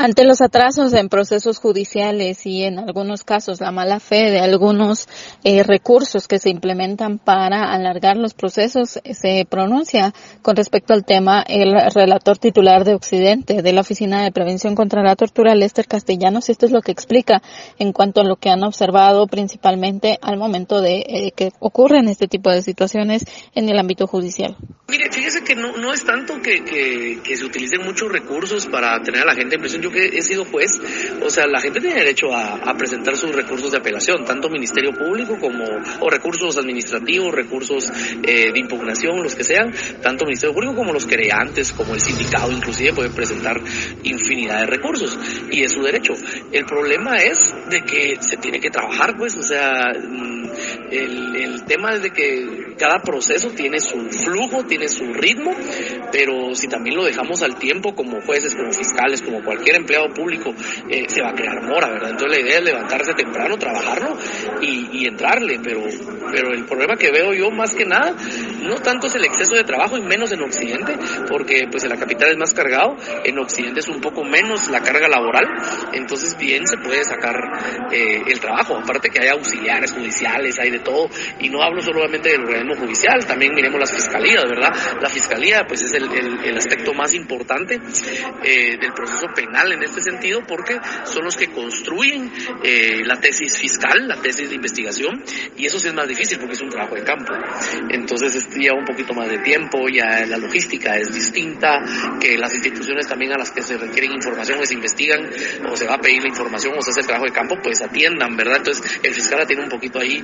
Ante los atrasos en procesos judiciales y en algunos casos la mala fe de algunos eh, recursos que se implementan para alargar los procesos, se pronuncia con respecto al tema el relator titular de Occidente de la Oficina de Prevención contra la Tortura, Lester Castellanos. Esto es lo que explica en cuanto a lo que han observado principalmente al momento de eh, que ocurren este tipo de situaciones en el ámbito judicial. Mire, fíjese que no, no es tanto que, que, se utilicen muchos recursos para tener a la gente en prisión. Que he sido juez, o sea, la gente tiene derecho a, presentar sus recursos de apelación, tanto Ministerio Público como, o recursos administrativos, recursos eh, de impugnación, los que sean, tanto Ministerio Público como los creantes, como el sindicato, inclusive pueden presentar infinidad de recursos y es su derecho. El problema es de que se tiene que trabajar, pues, o sea, el, el tema es de que cada proceso tiene su flujo, tiene su ritmo, pero si también lo dejamos al tiempo como jueces, como fiscales, como cualquier empleado público, eh, se va a crear mora, ¿verdad? Entonces la idea es levantarse temprano, trabajarlo y, y entrarle, pero, pero el problema que veo yo más que nada, no tanto es el exceso de trabajo y menos en Occidente, porque pues en la capital es más cargado, en Occidente es un poco menos la carga laboral, entonces bien se puede sacar eh, el trabajo, aparte que hay auxiliares judiciales, hay de todo, y no hablo solamente del organismo judicial, también miremos las fiscalías, ¿verdad? La fiscalía pues es el, el, aspecto más importante eh, del proceso penal en este sentido porque son los que construyen eh, la tesis fiscal, la tesis de investigación y eso sí es más difícil porque es un trabajo de campo. Entonces es lleva un poquito más de tiempo, ya la logística es distinta, que las instituciones también a las que se requieren información, se investigan o se va a pedir la información o se hace el trabajo de campo, pues atiendan, ¿verdad? Entonces el fiscal la tiene un poquito ahí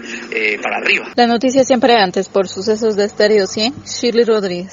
para arriba. La noticia siempre antes por sucesos de Estéreo 100, Shirley Rodríguez.